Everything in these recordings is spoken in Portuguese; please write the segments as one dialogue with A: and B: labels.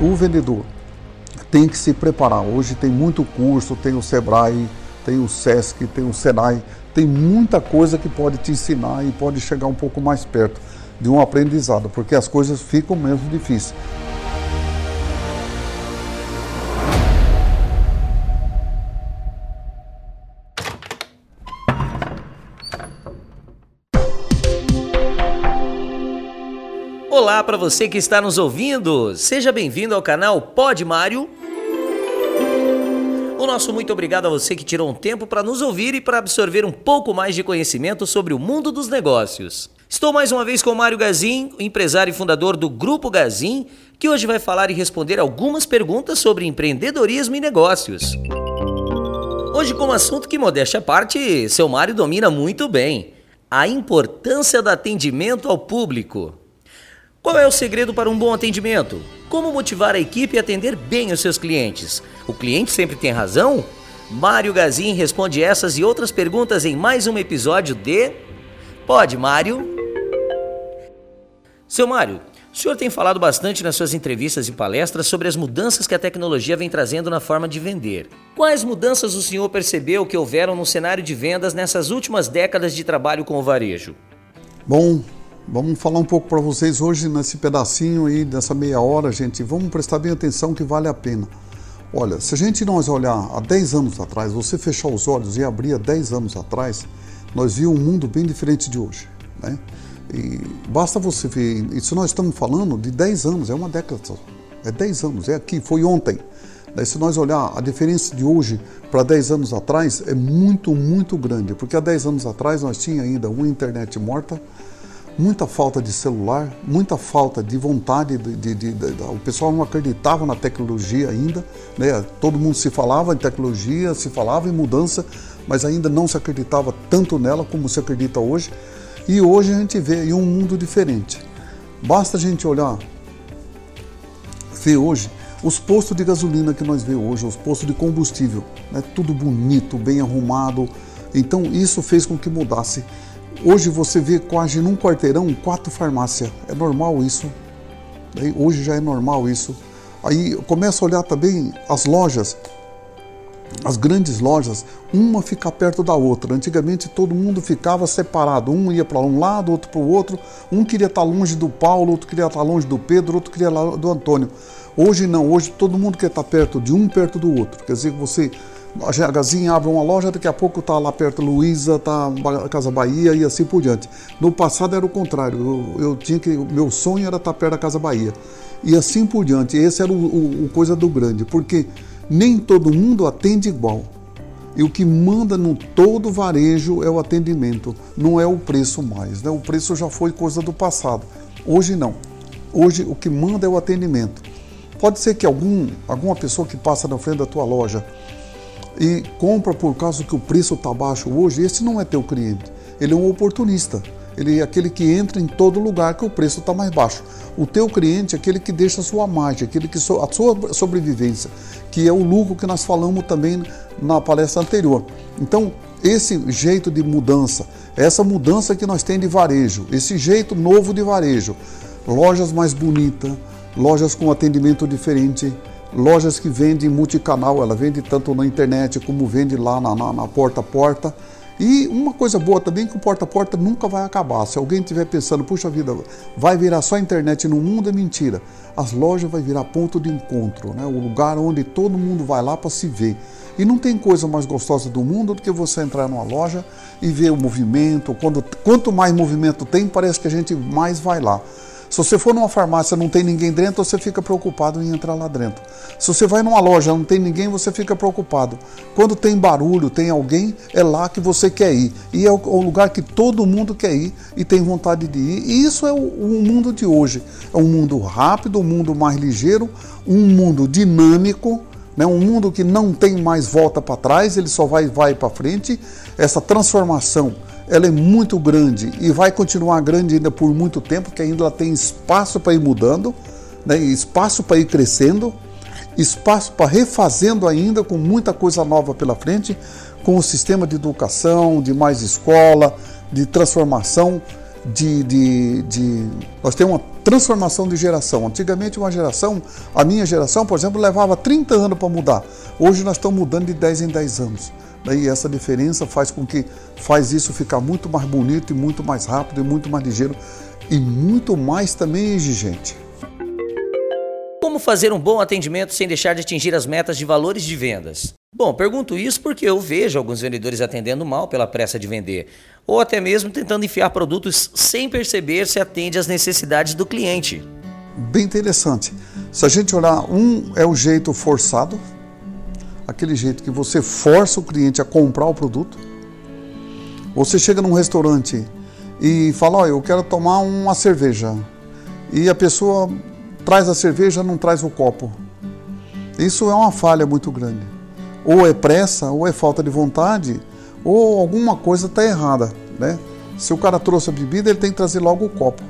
A: o vendedor tem que se preparar. Hoje tem muito curso, tem o Sebrae, tem o Sesc, tem o Senai, tem muita coisa que pode te ensinar e pode chegar um pouco mais perto de um aprendizado, porque as coisas ficam mesmo difíceis.
B: Olá para você que está nos ouvindo. Seja bem-vindo ao canal Pod Mário. O nosso muito obrigado a você que tirou um tempo para nos ouvir e para absorver um pouco mais de conhecimento sobre o mundo dos negócios. Estou mais uma vez com Mário Gazin, empresário e fundador do Grupo Gazin, que hoje vai falar e responder algumas perguntas sobre empreendedorismo e negócios. Hoje com um assunto que, modéstia à parte, seu Mário domina muito bem: a importância do atendimento ao público. Qual é o segredo para um bom atendimento? Como motivar a equipe a atender bem os seus clientes? O cliente sempre tem razão? Mário Gazin responde essas e outras perguntas em mais um episódio de Pode, Mário. Seu Mário, o senhor tem falado bastante nas suas entrevistas e palestras sobre as mudanças que a tecnologia vem trazendo na forma de vender. Quais mudanças o senhor percebeu que houveram no cenário de vendas nessas últimas décadas de trabalho com o varejo?
A: Bom, Vamos falar um pouco para vocês hoje nesse pedacinho aí dessa meia hora, gente. Vamos prestar bem atenção que vale a pena. Olha, se a gente nós olhar há 10 anos atrás, você fechar os olhos e abrir há 10 anos atrás, nós vimos um mundo bem diferente de hoje, né? E basta você ver, isso nós estamos falando de 10 anos, é uma década só. É 10 anos, é aqui, foi ontem. Daí, se nós olhar a diferença de hoje para 10 anos atrás, é muito, muito grande. Porque há 10 anos atrás nós tínhamos ainda uma internet morta, muita falta de celular, muita falta de vontade, de, de, de, de, o pessoal não acreditava na tecnologia ainda, né? todo mundo se falava em tecnologia, se falava em mudança, mas ainda não se acreditava tanto nela como se acredita hoje. E hoje a gente vê um mundo diferente. Basta a gente olhar, ver hoje os postos de gasolina que nós vemos hoje, os postos de combustível, né? tudo bonito, bem arrumado. Então isso fez com que mudasse Hoje você vê quase num quarteirão quatro farmácias. É normal isso. Hoje já é normal isso. Aí começa a olhar também as lojas, as grandes lojas, uma fica perto da outra. Antigamente todo mundo ficava separado, um ia para um lado, outro para o outro. Um queria estar longe do Paulo, outro queria estar longe do Pedro, outro queria lá do Antônio. Hoje não, hoje todo mundo quer estar perto de um, perto do outro. Quer dizer, você a Gazinha abre uma loja, daqui a pouco está lá perto Luísa, está Casa Bahia e assim por diante. No passado era o contrário, eu, eu tinha que, meu sonho era estar tá perto da Casa Bahia. E assim por diante, esse era o, o, o coisa do grande, porque nem todo mundo atende igual. E o que manda no todo varejo é o atendimento, não é o preço mais. Né? O preço já foi coisa do passado. Hoje não. Hoje o que manda é o atendimento. Pode ser que algum, alguma pessoa que passa na frente da tua loja e compra por causa que o preço está baixo hoje, esse não é teu cliente. Ele é um oportunista. Ele é aquele que entra em todo lugar que o preço está mais baixo. O teu cliente é aquele que deixa a sua margem, aquele que a sua sobrevivência, que é o lucro que nós falamos também na palestra anterior. Então, esse jeito de mudança, essa mudança que nós temos de varejo, esse jeito novo de varejo, lojas mais bonitas, lojas com atendimento diferente, lojas que vendem multicanal, ela vende tanto na internet como vende lá na, na, na porta a porta. E uma coisa boa também é que o porta a porta nunca vai acabar. Se alguém estiver pensando, puxa vida, vai virar só internet no mundo, é mentira. As lojas vai virar ponto de encontro, né? o lugar onde todo mundo vai lá para se ver. E não tem coisa mais gostosa do mundo do que você entrar numa loja e ver o movimento. Quando, quanto mais movimento tem, parece que a gente mais vai lá. Se você for numa farmácia não tem ninguém dentro, você fica preocupado em entrar lá dentro. Se você vai numa loja não tem ninguém, você fica preocupado. Quando tem barulho, tem alguém, é lá que você quer ir. E é o lugar que todo mundo quer ir e tem vontade de ir. E isso é o, o mundo de hoje. É um mundo rápido, um mundo mais ligeiro, um mundo dinâmico, né? um mundo que não tem mais volta para trás, ele só vai, vai para frente. Essa transformação ela é muito grande e vai continuar grande ainda por muito tempo, que ainda ela tem espaço para ir mudando, né? espaço para ir crescendo, espaço para refazendo ainda com muita coisa nova pela frente, com o sistema de educação, de mais escola, de transformação, de, de, de, Nós temos uma transformação de geração. Antigamente, uma geração, a minha geração, por exemplo, levava 30 anos para mudar. Hoje nós estamos mudando de 10 em 10 anos. E essa diferença faz com que faz isso ficar muito mais bonito e muito mais rápido e muito mais ligeiro e muito mais também exigente.
B: Como fazer um bom atendimento sem deixar de atingir as metas de valores de vendas? Bom, pergunto isso porque eu vejo alguns vendedores atendendo mal pela pressa de vender, ou até mesmo tentando enfiar produtos sem perceber se atende às necessidades do cliente.
A: Bem interessante. Se a gente olhar, um é o jeito forçado, aquele jeito que você força o cliente a comprar o produto. Você chega num restaurante e fala: Olha, eu quero tomar uma cerveja. E a pessoa traz a cerveja, não traz o copo. Isso é uma falha muito grande. Ou é pressa, ou é falta de vontade, ou alguma coisa está errada. Né? Se o cara trouxe a bebida, ele tem que trazer logo o copo.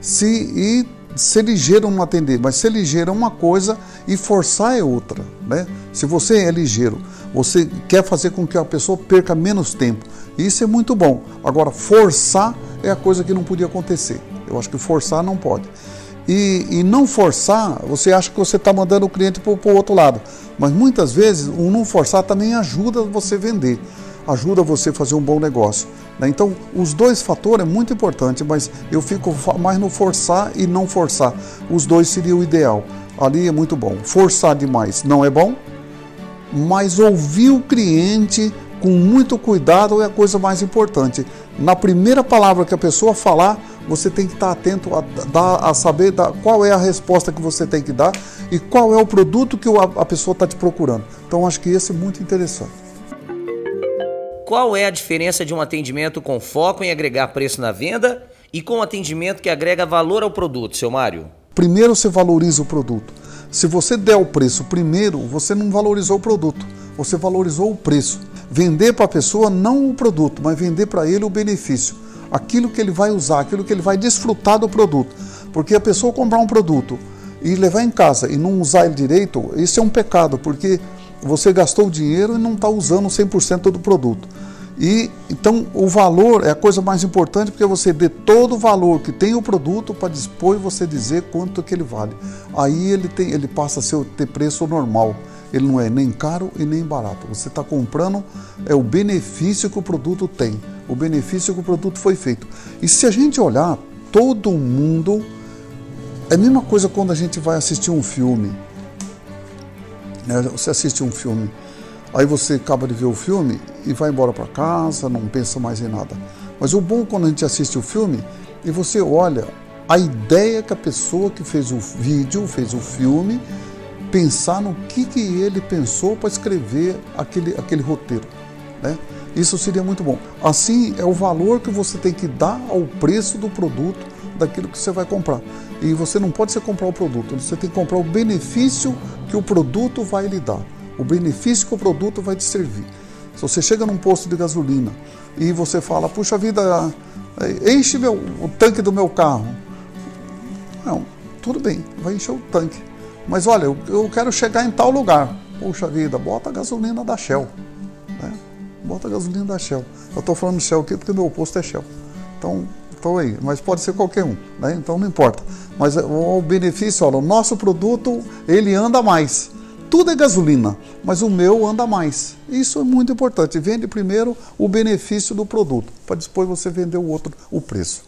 A: Se, e ser ligeiro não atender, mas ser ligeiro é uma coisa e forçar é outra. Né? Se você é ligeiro, você quer fazer com que a pessoa perca menos tempo. Isso é muito bom. Agora, forçar é a coisa que não podia acontecer. Eu acho que forçar não pode. E, e não forçar, você acha que você está mandando o cliente para o outro lado. Mas muitas vezes o não forçar também ajuda você vender, ajuda você a fazer um bom negócio. Né? Então, os dois fatores é muito importante, mas eu fico mais no forçar e não forçar. Os dois seria o ideal. Ali é muito bom. Forçar demais não é bom, mas ouvir o cliente com muito cuidado é a coisa mais importante. Na primeira palavra que a pessoa falar, você tem que estar atento a, dar, a saber qual é a resposta que você tem que dar e qual é o produto que a, a pessoa está te procurando. Então, acho que esse é muito interessante.
B: Qual é a diferença de um atendimento com foco em agregar preço na venda e com um atendimento que agrega valor ao produto, seu Mário?
A: Primeiro você valoriza o produto. Se você der o preço primeiro, você não valorizou o produto, você valorizou o preço. Vender para a pessoa não o produto, mas vender para ele o benefício, aquilo que ele vai usar, aquilo que ele vai desfrutar do produto. Porque a pessoa comprar um produto e levar em casa e não usar ele direito, isso é um pecado, porque você gastou dinheiro e não está usando 100% do produto. E então o valor é a coisa mais importante porque você dê todo o valor que tem o produto para depois você dizer quanto que ele vale. Aí ele tem, ele passa a ser, ter preço normal. Ele não é nem caro e nem barato. Você está comprando é o benefício que o produto tem, o benefício que o produto foi feito. E se a gente olhar, todo mundo é a mesma coisa quando a gente vai assistir um filme. Né? Você assiste um filme, aí você acaba de ver o filme e vai embora para casa, não pensa mais em nada. Mas o bom quando a gente assiste o filme e você olha a ideia que a pessoa que fez o vídeo, fez o filme, pensar no que, que ele pensou para escrever aquele, aquele roteiro. Né? Isso seria muito bom. Assim é o valor que você tem que dar ao preço do produto daquilo que você vai comprar. E você não pode ser comprar o produto, você tem que comprar o benefício que o produto vai lhe dar, o benefício que o produto vai te servir. Se você chega num posto de gasolina e você fala, puxa vida, enche meu, o tanque do meu carro. Não, tudo bem, vai encher o tanque. Mas olha, eu, eu quero chegar em tal lugar. Puxa vida, bota a gasolina da Shell. Né? Bota a gasolina da Shell. Eu estou falando Shell aqui porque meu posto é Shell. Então, estou aí. Mas pode ser qualquer um. Né? Então não importa. Mas o, o benefício, olha, o nosso produto, ele anda mais. Tudo é gasolina, mas o meu anda mais. Isso é muito importante. Vende primeiro o benefício do produto, para depois você vender o outro, o preço.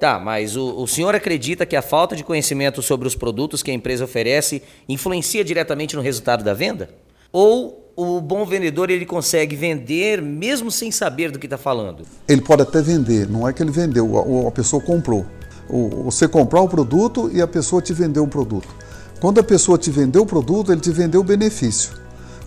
B: Tá, mas o, o senhor acredita que a falta de conhecimento sobre os produtos que a empresa oferece influencia diretamente no resultado da venda? Ou o bom vendedor ele consegue vender mesmo sem saber do que está falando?
A: Ele pode até vender, não é que ele vendeu, a, pessoa comprou. você comprar o produto e a pessoa te vendeu um produto. Quando a pessoa te vendeu o produto, ele te vendeu o benefício.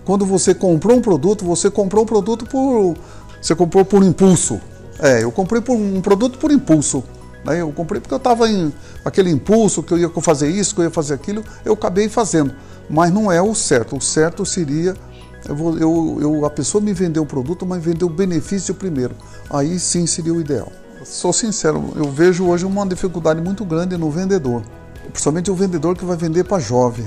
A: Quando você comprou um produto, você comprou um produto por. Você comprou por impulso. É, eu comprei por um produto por impulso. Né? Eu comprei porque eu estava em aquele impulso que eu ia fazer isso, que eu ia fazer aquilo, eu acabei fazendo. Mas não é o certo. O certo seria eu, vou, eu, eu, a pessoa me vendeu o produto, mas vendeu o benefício primeiro. Aí sim seria o ideal. Sou sincero, eu vejo hoje uma dificuldade muito grande no vendedor, principalmente o vendedor que vai vender para jovem,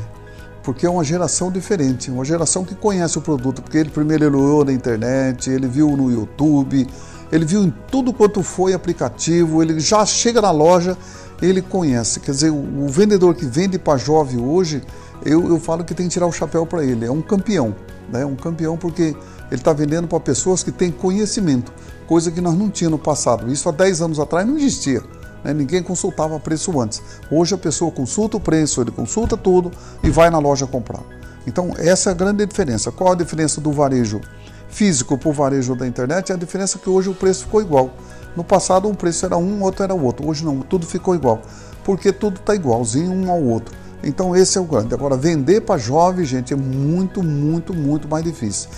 A: porque é uma geração diferente, uma geração que conhece o produto, porque ele primeiro olhou na internet, ele viu no YouTube, ele viu em tudo quanto foi aplicativo, ele já chega na loja, ele conhece. Quer dizer, o vendedor que vende para jovem hoje, eu, eu falo que tem que tirar o chapéu para ele. É um campeão, né? Um campeão porque ele está vendendo para pessoas que têm conhecimento, coisa que nós não tínhamos no passado. Isso há 10 anos atrás não existia. Né? Ninguém consultava preço antes. Hoje a pessoa consulta o preço, ele consulta tudo e vai na loja comprar. Então, essa é a grande diferença. Qual a diferença do varejo físico para o varejo da internet? É a diferença que hoje o preço ficou igual. No passado, um preço era um, outro era outro. Hoje não, tudo ficou igual. Porque tudo está igualzinho um ao outro. Então, esse é o grande. Agora, vender para jovem, gente, é muito, muito, muito mais difícil.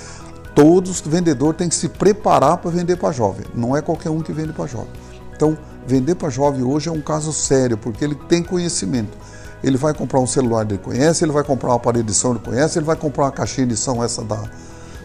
A: Todos vendedor tem que se preparar para vender para jovem. Não é qualquer um que vende para jovem. Então, vender para jovem hoje é um caso sério, porque ele tem conhecimento ele vai comprar um celular ele conhece, ele vai comprar um aparelho de som ele conhece, ele vai comprar uma caixinha de som essa da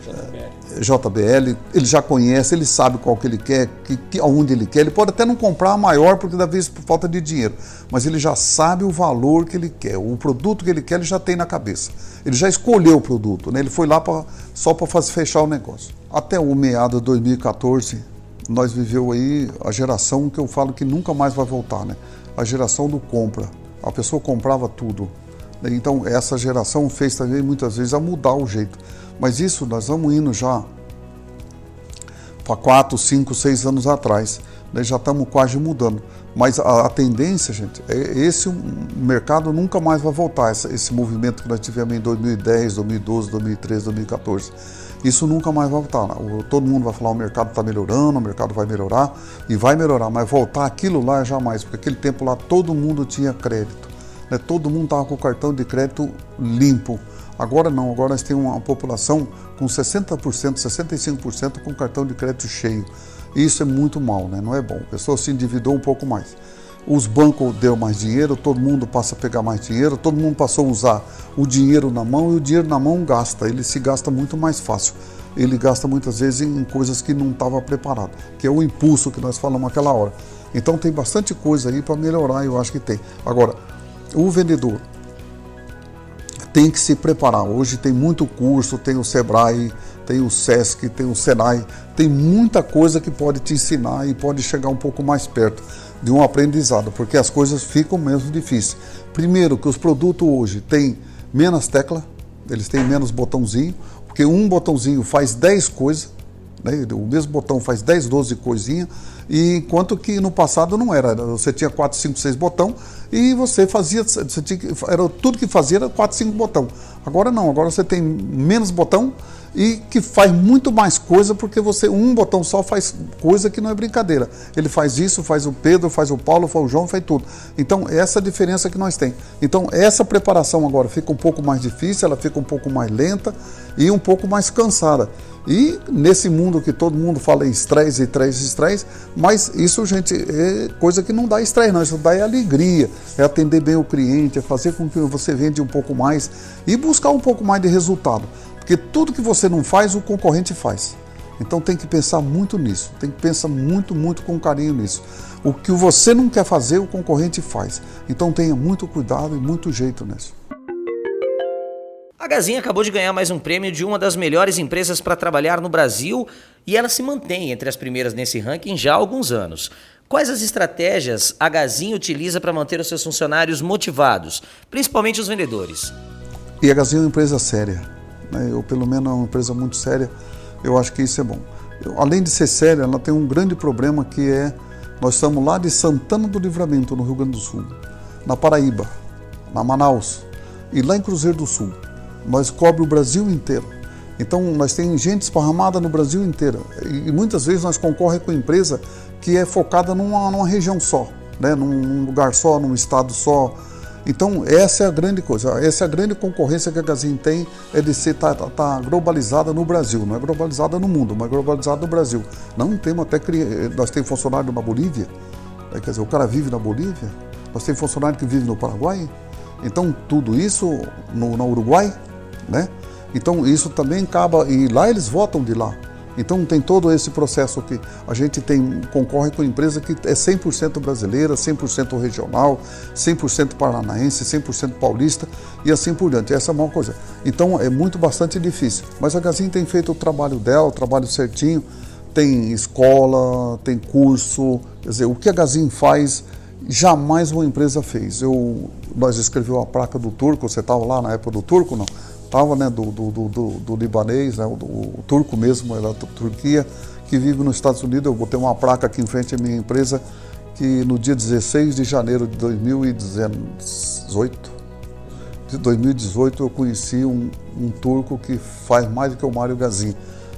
A: JBL, JBL ele já conhece, ele sabe qual que ele quer, que, que, aonde ele quer. Ele pode até não comprar a maior porque da vez por falta de dinheiro, mas ele já sabe o valor que ele quer, o produto que ele quer ele já tem na cabeça. Ele já escolheu o produto, né? ele foi lá pra, só para fechar o negócio. Até o meado de 2014, nós viveu aí a geração que eu falo que nunca mais vai voltar, né? A geração do compra a pessoa comprava tudo. Então, essa geração fez também muitas vezes a mudar o jeito. Mas isso nós vamos indo já para 4, 5, 6 anos atrás. Né? Já estamos quase mudando. Mas a, a, tendência, gente, é esse mercado nunca mais vai voltar. Esse, esse movimento que nós tivemos em 2010, 2012, 2013, 2014. Isso nunca mais vai voltar. Todo mundo vai falar o mercado está melhorando, o mercado vai melhorar e vai melhorar, mas voltar aquilo lá jamais, porque aquele tempo lá todo mundo tinha crédito. Né? Todo mundo estava com o cartão de crédito limpo. Agora não, agora nós temos uma população com 60%, 65% com cartão de crédito cheio. Isso é muito mal, né? não é bom. A pessoa se endividou um pouco mais os bancos deu mais dinheiro, todo mundo passa a pegar mais dinheiro, todo mundo passou a usar o dinheiro na mão e o dinheiro na mão gasta, ele se gasta muito mais fácil. Ele gasta muitas vezes em coisas que não estava preparado, que é o impulso que nós falamos aquela hora. Então tem bastante coisa aí para melhorar, eu acho que tem. Agora, o vendedor tem que se preparar. Hoje tem muito curso, tem o Sebrae, tem o SESC, tem o Senai, tem muita coisa que pode te ensinar e pode chegar um pouco mais perto de um aprendizado, porque as coisas ficam mesmo difíceis. Primeiro, que os produtos hoje têm menos tecla, eles têm menos botãozinho, porque um botãozinho faz 10 coisas, né? o mesmo botão faz 10, 12 coisinhas, e enquanto que no passado não era, você tinha 4, 5, 6 botão e você fazia, você tinha, era tudo que fazia era 4, 5 botão. Agora não, agora você tem menos botão e que faz muito mais coisa porque você um botão só faz coisa que não é brincadeira. Ele faz isso, faz o Pedro, faz o Paulo, faz o João, faz tudo. Então essa é a diferença que nós tem. Então essa preparação agora fica um pouco mais difícil, ela fica um pouco mais lenta e um pouco mais cansada. E nesse mundo que todo mundo fala em estresse, estresse, estresse, mas isso, gente, é coisa que não dá estresse, não. Isso dá é alegria, é atender bem o cliente, é fazer com que você vende um pouco mais e buscar um pouco mais de resultado. Porque tudo que você não faz, o concorrente faz. Então tem que pensar muito nisso, tem que pensar muito, muito com carinho nisso. O que você não quer fazer, o concorrente faz. Então tenha muito cuidado e muito jeito nisso.
B: A Gazinha acabou de ganhar mais um prêmio de uma das melhores empresas para trabalhar no Brasil e ela se mantém entre as primeiras nesse ranking já há alguns anos. Quais as estratégias a Gazinha utiliza para manter os seus funcionários motivados, principalmente os vendedores?
A: E a Gazinha é uma empresa séria né? Eu, pelo menos, é uma empresa muito séria, eu acho que isso é bom. Eu, além de ser séria, ela tem um grande problema que é, nós estamos lá de Santana do Livramento, no Rio Grande do Sul, na Paraíba, na Manaus e lá em Cruzeiro do Sul. Nós cobre o Brasil inteiro. Então, nós temos gente esparramada no Brasil inteiro. E, e muitas vezes nós concorremos com empresa que é focada numa, numa região só, né? num lugar só, num estado só, então, essa é a grande coisa, essa é a grande concorrência que a Gazin tem, é de ser tá, tá, globalizada no Brasil, não é globalizada no mundo, mas globalizada no Brasil. Não temos até, nós temos funcionário na Bolívia, né, quer dizer, o cara vive na Bolívia, nós temos funcionário que vive no Paraguai, então tudo isso no, no Uruguai, né? Então isso também acaba, e lá eles votam de lá. Então tem todo esse processo que a gente tem concorre com empresa que é 100% brasileira, 100% regional, 100% paranaense, 100% paulista e assim por diante. Essa é uma coisa. Então é muito bastante difícil, mas a Gazin tem feito o trabalho dela, o trabalho certinho, tem escola, tem curso, quer dizer, o que a Gazin faz jamais uma empresa fez. Eu, nós escreveu a placa do turco, você estava lá na época do turco, não? Estava, né, do, do, do, do, libanês, né, o, o, turco mesmo, era da Turquia, que vive nos Estados Unidos. Eu botei uma placa aqui em frente à minha empresa, que no dia 16 de janeiro de 2018, de 2018 eu conheci um, um turco que faz mais do que o Mário Gazin.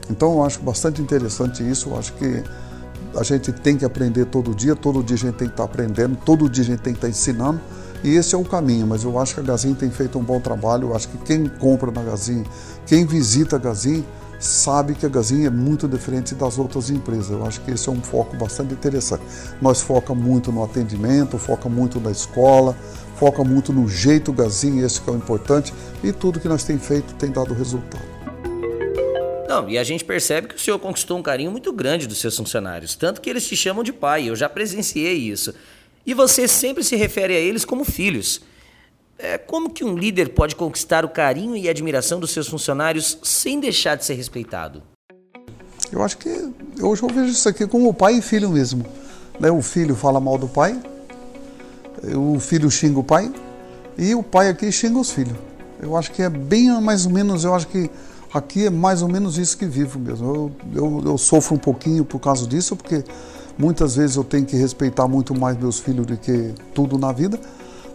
A: Então eu acho bastante interessante isso, eu acho que a gente tem que aprender todo dia, todo dia a gente tem que estar aprendendo, todo dia a gente tem que estar ensinando. E esse é o caminho, mas eu acho que a Gazin tem feito um bom trabalho. Eu acho que quem compra na Gazin, quem visita a Gazin, sabe que a Gazin é muito diferente das outras empresas. Eu acho que esse é um foco bastante interessante. Nós foca muito no atendimento, foca muito na escola, foca muito no jeito Gazin, esse que é o importante, e tudo que nós tem feito tem dado resultado.
B: Não, e a gente percebe que o senhor conquistou um carinho muito grande dos seus funcionários, tanto que eles te chamam de pai, eu já presenciei isso. E você sempre se refere a eles como filhos. É, como que um líder pode conquistar o carinho e admiração dos seus funcionários sem deixar de ser respeitado?
A: Eu acho que hoje eu vejo isso aqui como pai e filho mesmo. Né? O filho fala mal do pai, o filho xinga o pai e o pai aqui xinga os filhos. Eu acho que é bem mais ou menos, eu acho que Aqui é mais ou menos isso que vivo mesmo. Eu, eu, eu, sofro um pouquinho por causa disso, porque muitas vezes eu tenho que respeitar muito mais meus filhos do que tudo na vida,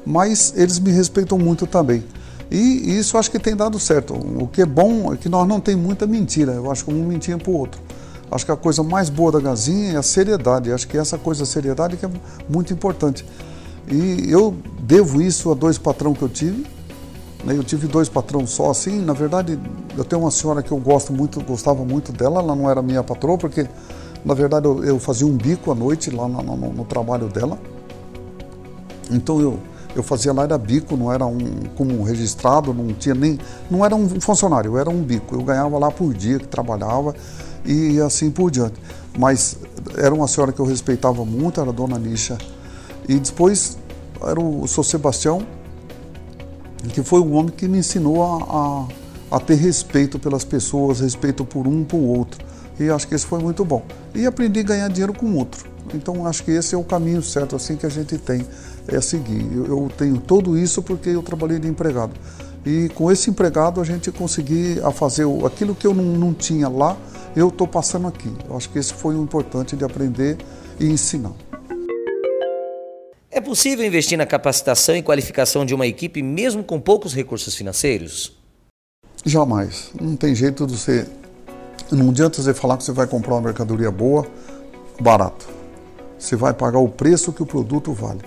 A: mas eles me respeitam muito também. E isso acho que tem dado certo. O que é bom é que nós não tem muita mentira. Eu acho que um mentia para o outro. Acho que a coisa mais boa da Gazinha é a seriedade. Acho que essa coisa, a seriedade, que é muito importante. E eu devo isso a dois patrões que eu tive? Eu tive dois patrões só assim. Na verdade, eu tenho uma senhora que eu gosto muito, gostava muito dela. Ela não era minha patroa porque, na verdade, eu, eu fazia um bico à noite lá no, no, no, trabalho dela. Então eu eu fazia lá era bico, não era um como um registrado, não tinha nem, não era um funcionário, era um bico. Eu ganhava lá por dia que trabalhava e assim por diante. Mas era uma senhora que eu respeitava muito, era a dona Nisha. E depois era o Sr. Sebastião, que foi um homem que me ensinou a, a, a ter respeito pelas pessoas, respeito por um por outro. E acho que isso foi muito bom. E aprendi a ganhar dinheiro com outro. Então acho que esse é o caminho certo assim que a gente tem é seguir. Eu, eu tenho tudo isso porque eu trabalhei de empregado. E com esse empregado a gente conseguir a fazer aquilo que eu não, não tinha lá, eu estou passando aqui. Eu acho que esse foi o importante de aprender e ensinar.
B: É possível investir na capacitação e qualificação de uma equipe mesmo com poucos recursos financeiros?
A: Jamais. Não tem jeito de você. Não adianta você falar que você vai comprar uma mercadoria boa, barato. Você vai pagar o preço que o produto vale.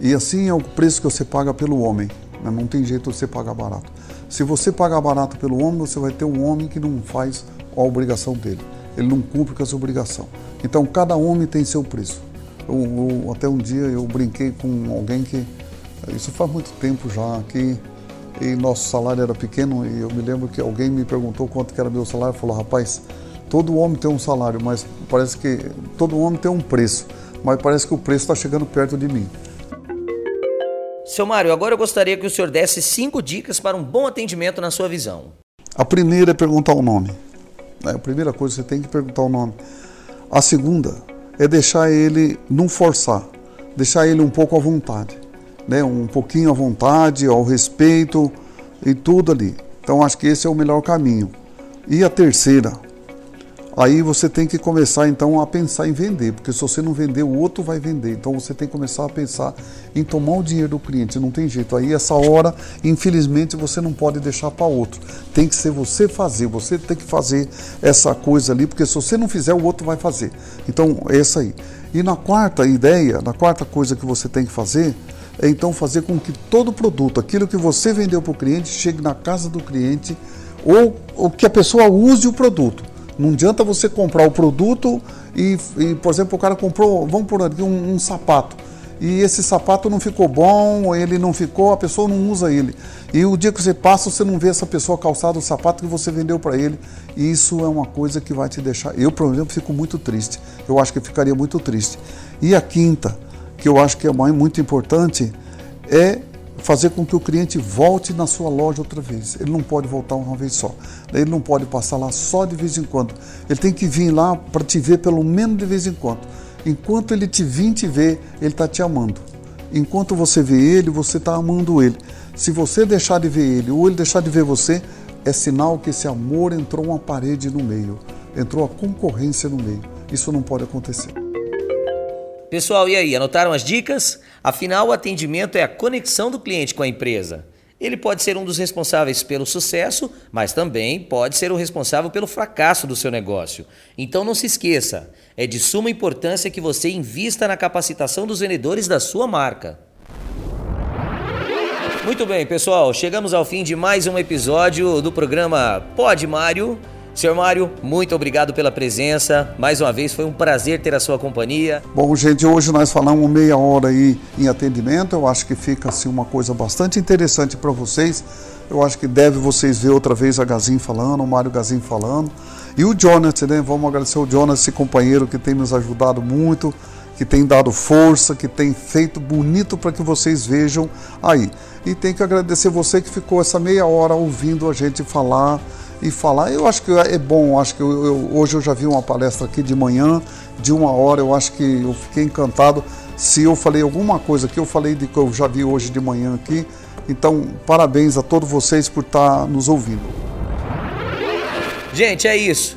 A: E assim é o preço que você paga pelo homem. Né? Não tem jeito de você pagar barato. Se você pagar barato pelo homem, você vai ter um homem que não faz a obrigação dele. Ele não cumpre com essa obrigação. Então cada homem tem seu preço. Eu, eu, até um dia eu brinquei com alguém que, isso faz muito tempo já, que e nosso salário era pequeno e eu me lembro que alguém me perguntou quanto que era meu salário falou, rapaz, todo homem tem um salário, mas parece que todo homem tem um preço, mas parece que o preço está chegando perto de mim.
B: Seu Mário, agora eu gostaria que o senhor desse cinco dicas para um bom atendimento na sua visão.
A: A primeira é perguntar o nome. É a primeira coisa você tem que perguntar o nome. A segunda é deixar ele não forçar, deixar ele um pouco à vontade, né? um pouquinho à vontade, ao respeito e tudo ali. Então acho que esse é o melhor caminho. E a terceira, aí você tem que começar então a pensar em vender, porque se você não vender, o outro vai vender. Então você tem que começar a pensar em tomar o dinheiro do cliente, não tem jeito. Aí essa hora, infelizmente, você não pode deixar para outro. Tem que ser você fazer, você tem que fazer essa coisa ali, porque se você não fizer, o outro vai fazer. Então, é essa aí. E na quarta ideia, na quarta coisa que você tem que fazer, é então fazer com que todo produto, aquilo que você vendeu para o cliente, chegue na casa do cliente ou, ou que a pessoa use o produto. Não adianta você comprar o produto e, e por exemplo, o cara comprou, vamos por aqui, um, um sapato e esse sapato não ficou bom, ele não ficou, a pessoa não usa ele. E o dia que você passa, você não vê essa pessoa calçada o sapato que você vendeu para ele. E isso é uma coisa que vai te deixar. Eu, por exemplo, fico muito triste. Eu acho que ficaria muito triste. E a quinta, que eu acho que é muito importante, é fazer com que o cliente volte na sua loja outra vez. Ele não pode voltar uma vez só. Ele não pode passar lá só de vez em quando. Ele tem que vir lá para te ver pelo menos de vez em quando. Enquanto ele te vir te ver, ele está te amando. Enquanto você vê ele, você está amando ele. Se você deixar de ver ele ou ele deixar de ver você, é sinal que esse amor entrou uma parede no meio, entrou a concorrência no meio. Isso não pode acontecer.
B: Pessoal, e aí, anotaram as dicas? Afinal, o atendimento é a conexão do cliente com a empresa. Ele pode ser um dos responsáveis pelo sucesso, mas também pode ser o responsável pelo fracasso do seu negócio. Então não se esqueça, é de suma importância que você invista na capacitação dos vendedores da sua marca. Muito bem, pessoal, chegamos ao fim de mais um episódio do programa Pode Mário. Senhor Mário, muito obrigado pela presença. Mais uma vez foi um prazer ter a sua companhia.
A: Bom, gente, hoje nós falamos meia hora aí em atendimento. Eu acho que fica assim uma coisa bastante interessante para vocês. Eu acho que deve vocês ver outra vez a Gazin falando, o Mário Gazin falando. E o Jonathan, né? Vamos agradecer o Jonathan, esse companheiro que tem nos ajudado muito, que tem dado força, que tem feito bonito para que vocês vejam aí. E tem que agradecer você que ficou essa meia hora ouvindo a gente falar e falar. Eu acho que é bom, acho que eu, eu, hoje eu já vi uma palestra aqui de manhã, de uma hora, eu acho que eu fiquei encantado. Se eu falei alguma coisa que eu falei de que eu já vi hoje de manhã aqui, então parabéns a todos vocês por estar nos ouvindo.
B: Gente, é isso.